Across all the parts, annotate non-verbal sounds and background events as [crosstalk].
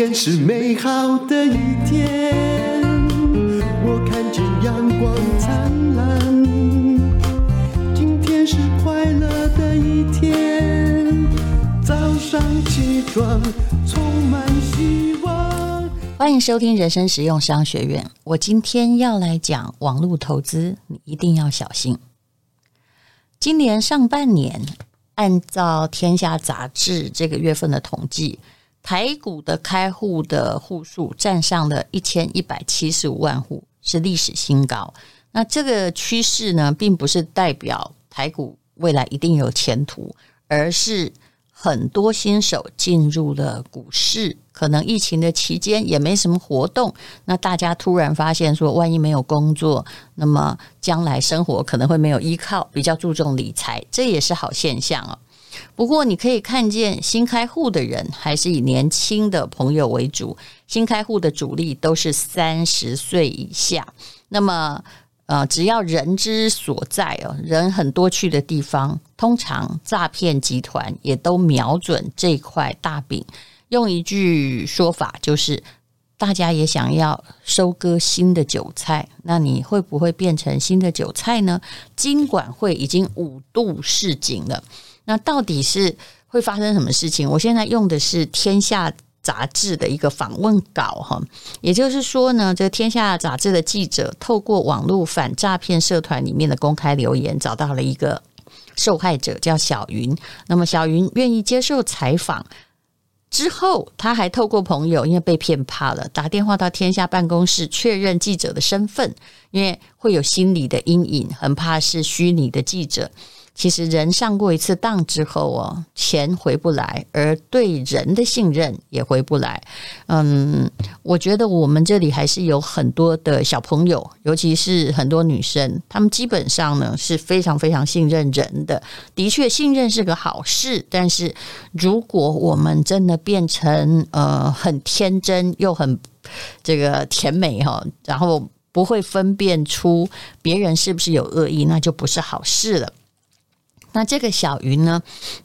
天是美好的一天，我看见阳光灿烂。今天是快乐的一天，早上起床充满希望。欢迎收听人生实用商学院。我今天要来讲网络投资，你一定要小心。今年上半年，按照《天下杂志》这个月份的统计。台股的开户的户数站上了一千一百七十五万户，是历史新高。那这个趋势呢，并不是代表台股未来一定有前途，而是很多新手进入了股市，可能疫情的期间也没什么活动，那大家突然发现说，万一没有工作，那么将来生活可能会没有依靠，比较注重理财，这也是好现象哦。不过，你可以看见新开户的人还是以年轻的朋友为主，新开户的主力都是三十岁以下。那么，呃，只要人之所在哦，人很多去的地方，通常诈骗集团也都瞄准这块大饼。用一句说法就是，大家也想要收割新的韭菜，那你会不会变成新的韭菜呢？金管会已经五度示警了。那到底是会发生什么事情？我现在用的是《天下》杂志的一个访问稿哈，也就是说呢，这《天下》杂志的记者透过网络反诈骗社团里面的公开留言，找到了一个受害者，叫小云。那么小云愿意接受采访之后，他还透过朋友，因为被骗怕了，打电话到天下办公室确认记者的身份，因为会有心理的阴影，很怕是虚拟的记者。其实人上过一次当之后哦，钱回不来，而对人的信任也回不来。嗯，我觉得我们这里还是有很多的小朋友，尤其是很多女生，她们基本上呢是非常非常信任人的。的确，信任是个好事，但是如果我们真的变成呃很天真又很这个甜美哈，然后不会分辨出别人是不是有恶意，那就不是好事了。那这个小云呢，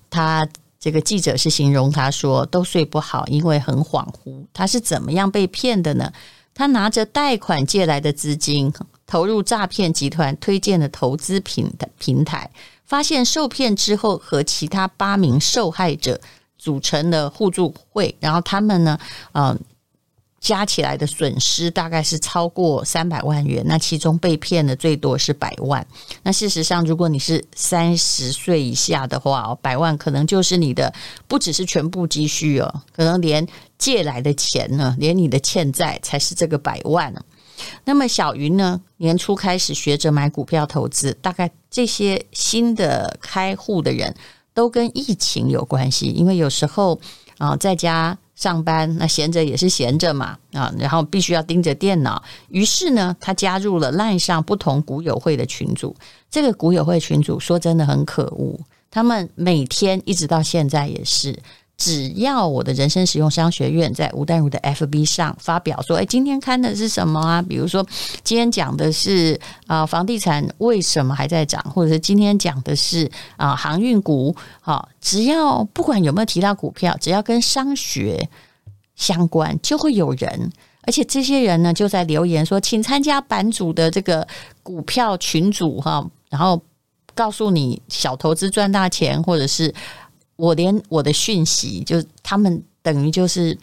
他这个记者是形容他说都睡不好，因为很恍惚。他是怎么样被骗的呢？他拿着贷款借来的资金，投入诈骗集团推荐的投资平平台，发现受骗之后，和其他八名受害者组成了互助会，然后他们呢，嗯、加起来的损失大概是超过三百万元，那其中被骗的最多是百万。那事实上，如果你是三十岁以下的话，百万可能就是你的，不只是全部积蓄哦，可能连借来的钱呢，连你的欠债才是这个百万。那么小云呢，年初开始学着买股票投资，大概这些新的开户的人都跟疫情有关系，因为有时候啊，在家。上班那闲着也是闲着嘛啊，然后必须要盯着电脑。于是呢，他加入了赖上不同股友会的群组。这个股友会群组说真的很可恶，他们每天一直到现在也是。只要我的人生实用商学院在吴淡如的 FB 上发表说，哎，今天看的是什么啊？比如说，今天讲的是啊，房地产为什么还在涨，或者是今天讲的是啊，航运股。好，只要不管有没有提到股票，只要跟商学相关，就会有人，而且这些人呢，就在留言说，请参加版主的这个股票群组哈，然后告诉你小投资赚大钱，或者是。我连我的讯息，就他们等于就是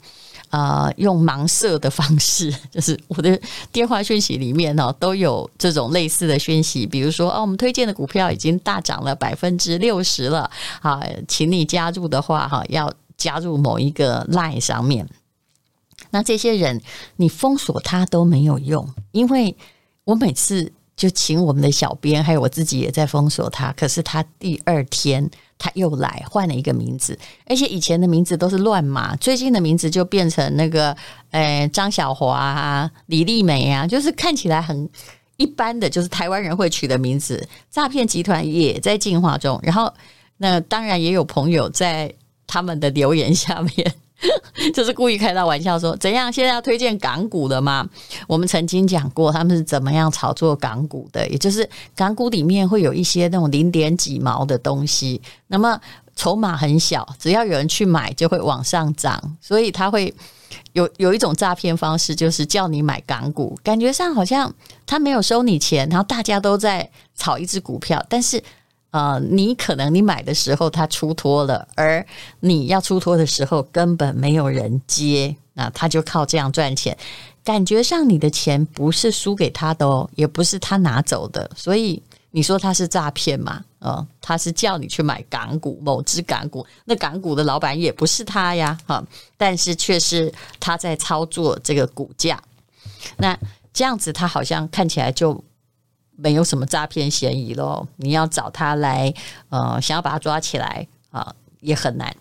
啊、呃，用盲设的方式，[laughs] 就是我的电话讯息里面呢，都有这种类似的讯息，比如说哦，我们推荐的股票已经大涨了百分之六十了，啊，请你加入的话哈，要加入某一个 line 上面。那这些人你封锁他都没有用，因为我每次就请我们的小编，还有我自己也在封锁他，可是他第二天。他又来换了一个名字，而且以前的名字都是乱码，最近的名字就变成那个，呃，张小华啊、李丽梅啊，就是看起来很一般的，就是台湾人会取的名字。诈骗集团也在进化中，然后那当然也有朋友在他们的留言下面。[laughs] 就是故意开到玩笑说，怎样？现在要推荐港股的吗？我们曾经讲过他们是怎么样炒作港股的，也就是港股里面会有一些那种零点几毛的东西，那么筹码很小，只要有人去买就会往上涨，所以他会有有一种诈骗方式，就是叫你买港股，感觉上好像他没有收你钱，然后大家都在炒一只股票，但是呃，你可能你买的时候他出脱了，而你要出脱的时候根本没有人接，那他就靠这样赚钱，感觉上你的钱不是输给他的哦，也不是他拿走的，所以。你说他是诈骗吗？哦，他是叫你去买港股，某只港股，那港股的老板也不是他呀，哈，但是却是他在操作这个股价。那这样子，他好像看起来就没有什么诈骗嫌疑咯。你要找他来，呃，想要把他抓起来啊，也很难。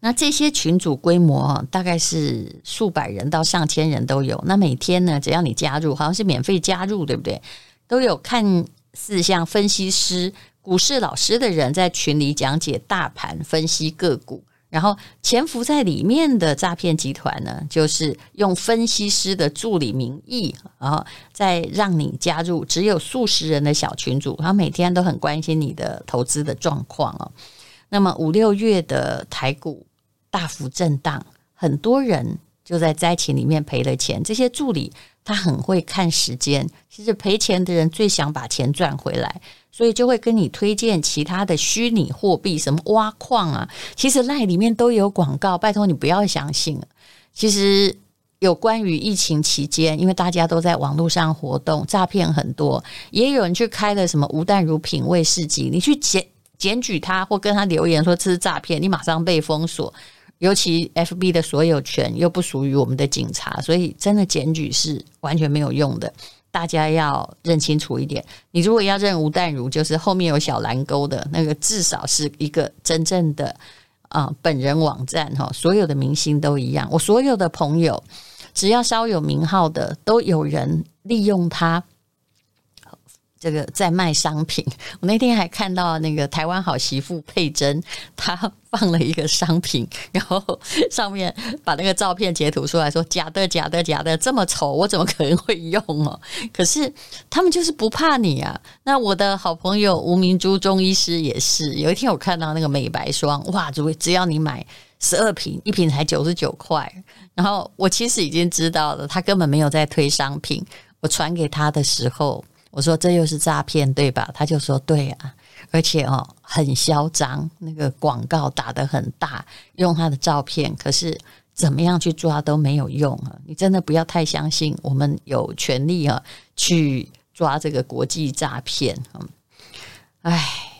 那这些群组规模大概是数百人到上千人都有。那每天呢，只要你加入，好像是免费加入，对不对？都有看似像分析师、股市老师的人在群里讲解大盘、分析个股，然后潜伏在里面的诈骗集团呢，就是用分析师的助理名义，然后再让你加入只有数十人的小群组，他每天都很关心你的投资的状况哦。那么五六月的台股大幅震荡，很多人就在灾情里面赔了钱，这些助理。他很会看时间，其实赔钱的人最想把钱赚回来，所以就会跟你推荐其他的虚拟货币，什么挖矿啊，其实 LINE 里面都有广告，拜托你不要相信。其实有关于疫情期间，因为大家都在网络上活动，诈骗很多，也有人去开了什么吴淡如品味市集，你去检检举他或跟他留言说这是诈骗，你马上被封锁。尤其 FB 的所有权又不属于我们的警察，所以真的检举是完全没有用的。大家要认清楚一点。你如果要认吴淡如，就是后面有小蓝勾的那个，至少是一个真正的啊、本人网站哈。所有的明星都一样，我所有的朋友只要稍有名号的，都有人利用他。这个在卖商品，[laughs] 我那天还看到那个台湾好媳妇佩珍，她放了一个商品，然后上面把那个照片截图出来说假的假的假的，这么丑，我怎么可能会用哦？[laughs] 可是他们就是不怕你啊。那我的好朋友吴明珠中医师也是，有一天我看到那个美白霜，哇，只只要你买十二瓶，一瓶才九十九块。然后我其实已经知道了，他根本没有在推商品。我传给他的时候。我说这又是诈骗对吧？他就说对啊，而且哦很嚣张，那个广告打得很大，用他的照片，可是怎么样去抓都没有用啊！你真的不要太相信，我们有权利啊去抓这个国际诈骗嗯！唉。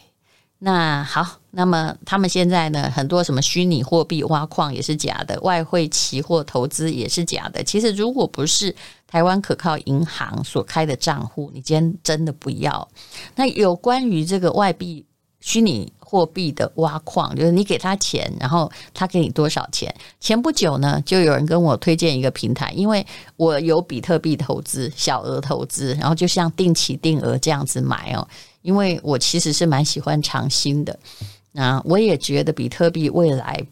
那好，那么他们现在呢，很多什么虚拟货币挖矿也是假的，外汇期货投资也是假的。其实如果不是台湾可靠银行所开的账户，你今天真的不要。那有关于这个外币虚拟货币的挖矿，就是你给他钱，然后他给你多少钱？前不久呢，就有人跟我推荐一个平台，因为我有比特币投资，小额投资，然后就像定期定额这样子买哦。因为我其实是蛮喜欢长新的，那我也觉得比特币未来，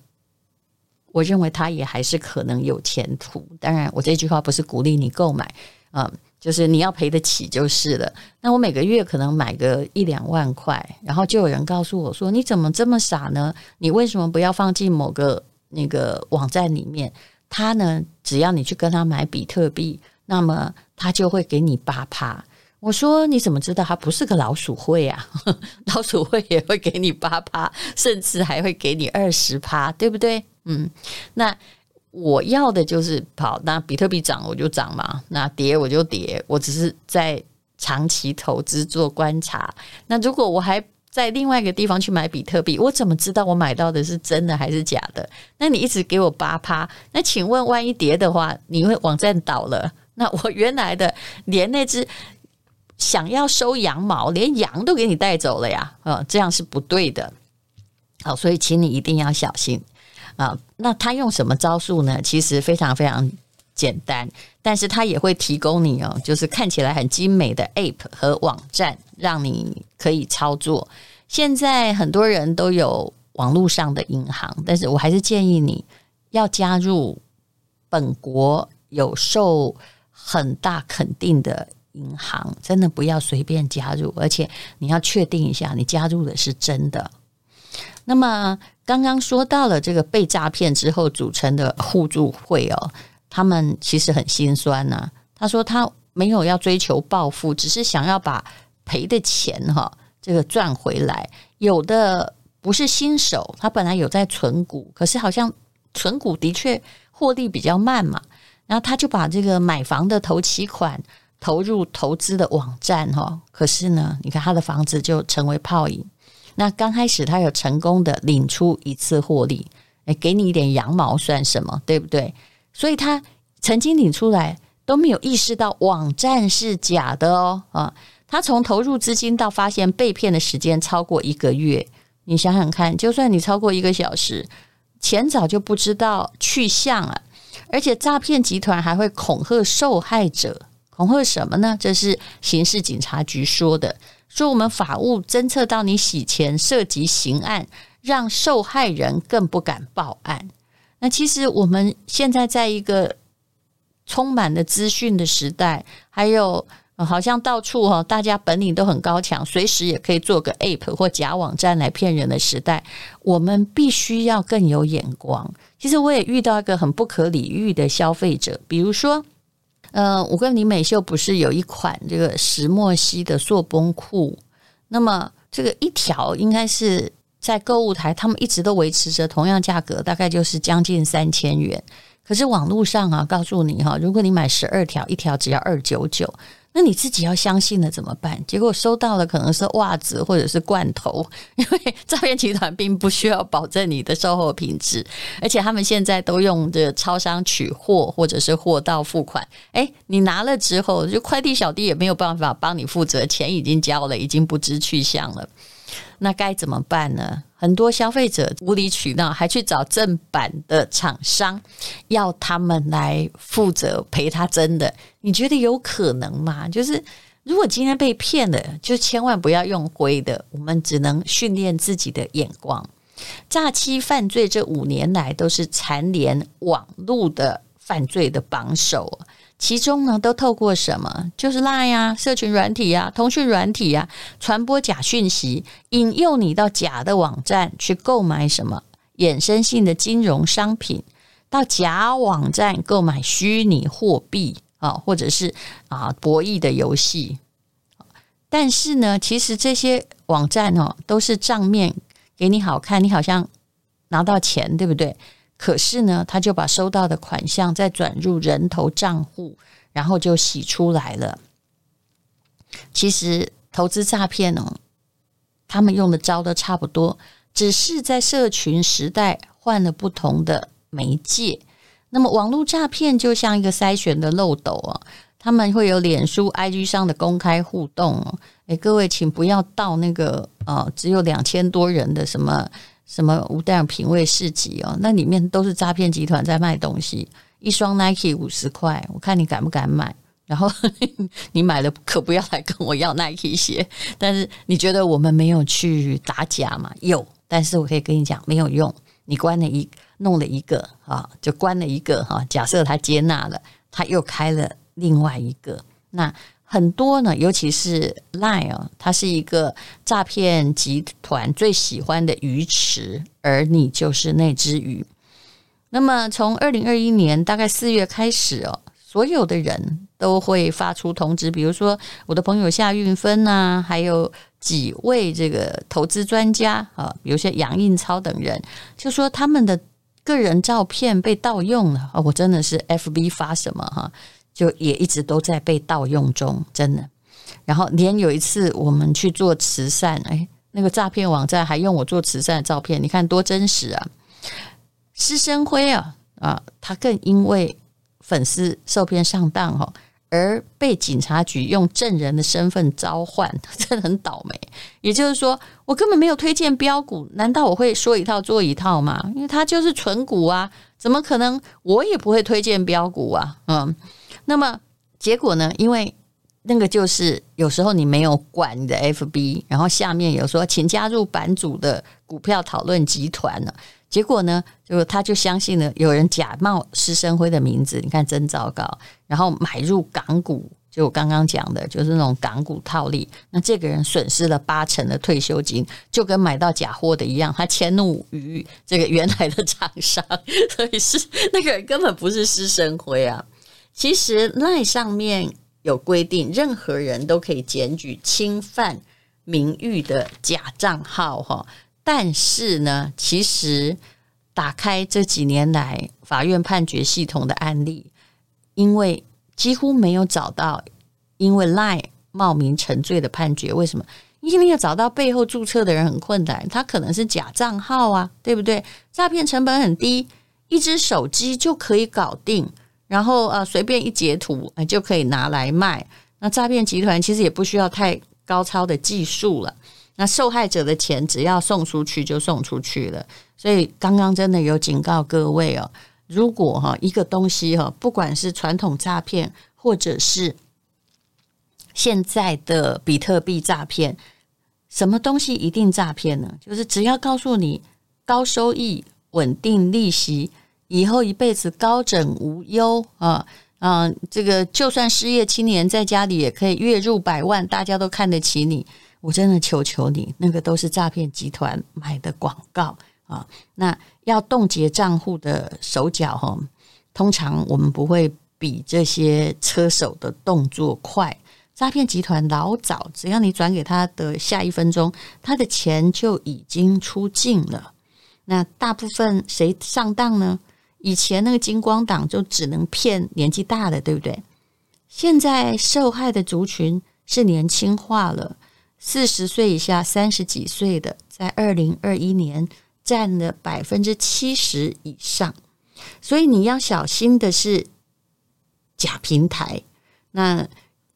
我认为它也还是可能有前途。当然，我这句话不是鼓励你购买，嗯，就是你要赔得起就是了。那我每个月可能买个一两万块，然后就有人告诉我说：“你怎么这么傻呢？你为什么不要放进某个那个网站里面？他呢，只要你去跟他买比特币，那么他就会给你八趴。”我说你怎么知道它不是个老鼠会啊？[laughs] 老鼠会也会给你八趴，甚至还会给你二十趴，对不对？嗯，那我要的就是跑，那比特币涨我就涨嘛，那跌我就跌，我只是在长期投资做观察。那如果我还在另外一个地方去买比特币，我怎么知道我买到的是真的还是假的？那你一直给我八趴，那请问万一跌的话，你会网站倒了？[laughs] 那我原来的连那只。想要收羊毛，连羊都给你带走了呀！啊，这样是不对的。好，所以请你一定要小心啊。那他用什么招数呢？其实非常非常简单，但是他也会提供你哦，就是看起来很精美的 App 和网站，让你可以操作。现在很多人都有网络上的银行，但是我还是建议你要加入本国有受很大肯定的。银行真的不要随便加入，而且你要确定一下，你加入的是真的。那么刚刚说到了这个被诈骗之后组成的互助会哦，他们其实很心酸呐、他说他没有要追求暴富，只是想要把赔的钱哈这个赚回来。有的不是新手，他本来有在存股，可是好像存股的确获利比较慢嘛，然后他就把这个买房的头期款投入投资的网站哈，可是呢，你看他的房子就成为泡影。那刚开始他有成功的领出一次获利，诶，给你一点羊毛算什么，对不对？所以他曾经领出来都没有意识到网站是假的哦啊！他从投入资金到发现被骗的时间超过一个月，你想想看，就算你超过一个小时，钱早就不知道去向了，而且诈骗集团还会恐吓受害者，恐吓什么呢？这是刑事警察局说的。说我们法务侦测到你洗钱涉及刑案，让受害人更不敢报案。那其实我们现在在一个充满了资讯的时代，还有好像到处哈，大家本领都很高强，随时也可以做个 app 或假网站来骗人的时代，我们必须要更有眼光。其实我也遇到一个很不可理喻的消费者，比如说。呃，我跟李美秀不是有一款这个石墨烯的塑崩裤？那么这个一条应该是在购物台，他们一直都维持着同样价格，大概就是将近三千元。可是网络上啊，告诉你哈，如果你买十二条，一条只要二九九。那你自己要相信了怎么办？结果收到的可能是袜子或者是罐头，因为诈骗集团并不需要保证你的售后品质，而且他们现在都用这超商取货或者是货到付款。诶，你拿了之后，就快递小弟也没有办法帮你负责，钱已经交了，已经不知去向了。那该怎么办呢？很多消费者无理取闹，还去找正版的厂商要他们来负责赔他真的。你觉得有可能吗？就是如果今天被骗了，就千万不要用灰的。我们只能训练自己的眼光。诈欺犯罪这五年来都是蝉联网络的犯罪的榜首。其中呢，都透过什么？就是 Line 呀、社群软体呀、通讯软体呀，传播假讯息，引诱你到假的网站去购买什么衍生性的金融商品，到假网站购买虚拟货币啊，或者是啊博弈的游戏。但是呢，其实这些网站哦，都是账面给你好看，你好像拿到钱，对不对？可是呢，他就把收到的款项再转入人头账户，然后就洗出来了。其实投资诈骗哦，他们用的招都差不多，只是在社群时代换了不同的媒介。那么网络诈骗就像一个筛选的漏斗啊，他们会有脸书、IG 上的公开互动哦。诶，各位请不要到那个呃，只有两千多人的什么。什么无代品味市集哦，那里面都是诈骗集团在卖东西。一双 Nike 五十块，我看你敢不敢买？然后 [laughs] 你买了可不要来跟我要 Nike 鞋。但是你觉得我们没有去打假吗？有，但是我可以跟你讲没有用。你关了一弄了一个啊，就关了一个哈。假设他接纳了，他又开了另外一个那。很多呢，尤其是 Line 哦，它是一个诈骗集团最喜欢的鱼池，而你就是那只鱼。那么从二零二一年大概四月开始哦，所有的人都会发出通知，比如说我的朋友夏运芬呐，还有几位这个投资专家啊，比如说杨应超等人，就说他们的个人照片被盗用了啊，我真的是 FB 发什么哈。就也一直都在被盗用中，真的。然后连有一次我们去做慈善，哎，那个诈骗网站还用我做慈善的照片，你看多真实啊！施生辉啊啊，他更因为粉丝受骗上当哈，而被警察局用证人的身份召唤，[laughs] 真的很倒霉。也就是说，我根本没有推荐标股，难道我会说一套做一套吗？因为他就是存股啊，怎么可能？我也不会推荐标股啊，嗯。那么结果呢？因为那个就是有时候你没有管你的 FB，然后下面有说请加入版主的股票讨论集团了。结果呢，就他就相信了有人假冒施生辉的名字，你看真糟糕。然后买入港股，就我刚刚讲的，就是那种港股套利，那这个人损失了八成的退休金，就跟买到假货的一样，他迁怒于这个原来的厂商，所以是那个人根本不是施生辉啊。其实那上面有规定，任何人都可以检举侵犯名誉的假账号哈，但是呢，其实打开这几年来法院判决系统的案例，因为几乎没有找到因为 LINE 冒名成罪的判决，为什么？因为要找到背后注册的人很困难，他可能是假账号啊，对不对？诈骗成本很低，一只手机就可以搞定，然后呃随便一截图就可以拿来卖。那诈骗集团其实也不需要太高超的技术了，那受害者的钱只要送出去就送出去了。所以刚刚真的有警告各位哦。如果哈一个东西哈，不管是传统诈骗，或者是现在的比特币诈骗，什么东西一定诈骗呢？就是只要告诉你高收益、稳定利息，以后一辈子高枕无忧啊啊！这个就算失业青年在家里也可以月入百万，大家都看得起你。我真的求求你，那个都是诈骗集团买的广告。啊，那要冻结账户的手脚哈，通常我们不会比这些车手的动作快。诈骗集团老早，只要你转给他的下一分钟，他的钱就已经出境了。那大部分谁上当呢？以前那个金光党就只能骗年纪大的，对不对？现在受害的族群是年轻化了，四十岁以下、三十几岁的，在二零二一年。占了百分之七十以上，所以你要小心的是假平台。那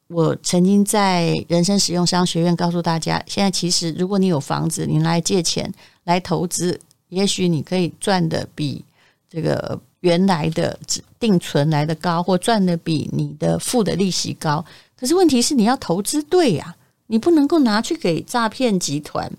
我曾经在人生实用商学院告诉大家，现在其实如果你有房子，你来借钱来投资，也许你可以赚的比这个原来的定存来的高，或赚的比你的付的利息高。可是问题是你要投资对呀，你不能够拿去给诈骗集团。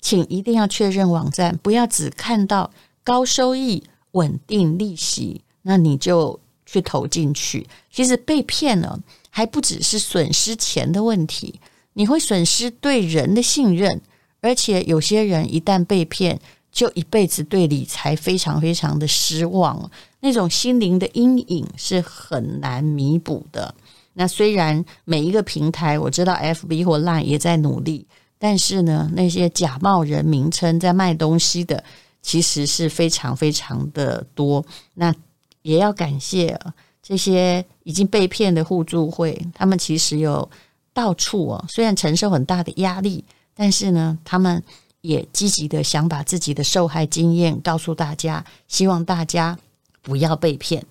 请一定要确认网站，不要只看到高收益、稳定利息，那你就去投进去。其实被骗了，还不只是损失钱的问题，你会损失对人的信任，而且有些人一旦被骗，就一辈子对理财非常非常的失望，那种心灵的阴影是很难弥补的。那虽然每一个平台，我知道 FB 或 Line 也在努力。但是呢，那些假冒人名称在卖东西的，其实是非常非常的多。那也要感谢这些已经被骗的互助会，他们其实有到处哦，虽然承受很大的压力，但是呢，他们也积极的想把自己的受害经验告诉大家，希望大家不要被骗。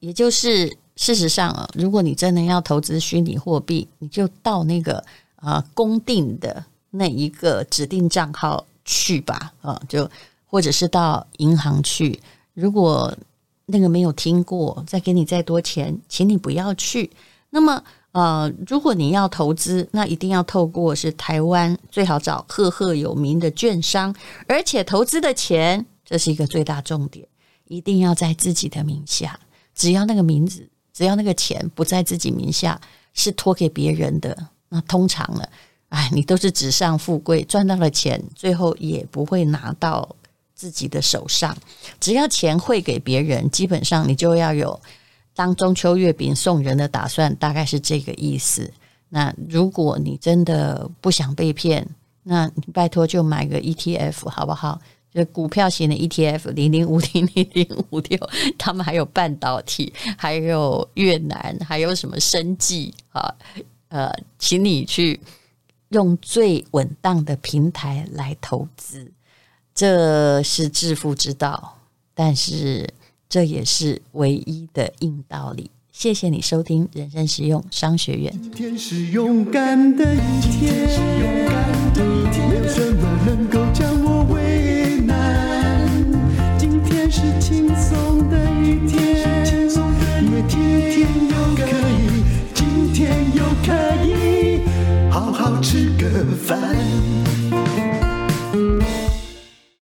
也就是事实上啊，如果你真的要投资虚拟货币，你就到那个啊公定的。那一个指定账号去吧，啊，就或者是到银行去。如果那个没有听过，再给你再多钱，请你不要去。那么，呃，如果你要投资，那一定要透过是台湾最好找赫赫有名的券商，而且投资的钱，这是一个最大重点，一定要在自己的名下。只要那个名字，只要那个钱不在自己名下，是托给别人的，那通常呢。哎，你都是纸上富贵，赚到了钱，最后也不会拿到自己的手上。只要钱汇给别人，基本上你就要有当中秋月饼送人的打算，大概是这个意思。那如果你真的不想被骗，那你拜托就买个 ETF 好不好？就股票型的 ETF，零零五零零零五六，他们还有半导体，还有越南，还有什么生计啊？呃，请你去。用最稳当的平台来投资，这是致富之道，但是这也是唯一的硬道理。谢谢你收听人生实用商学院。今天是勇敢的一天没有什么能够将我为难。今天是轻松的一天因为今天又可以今天又可以好好吃个饭。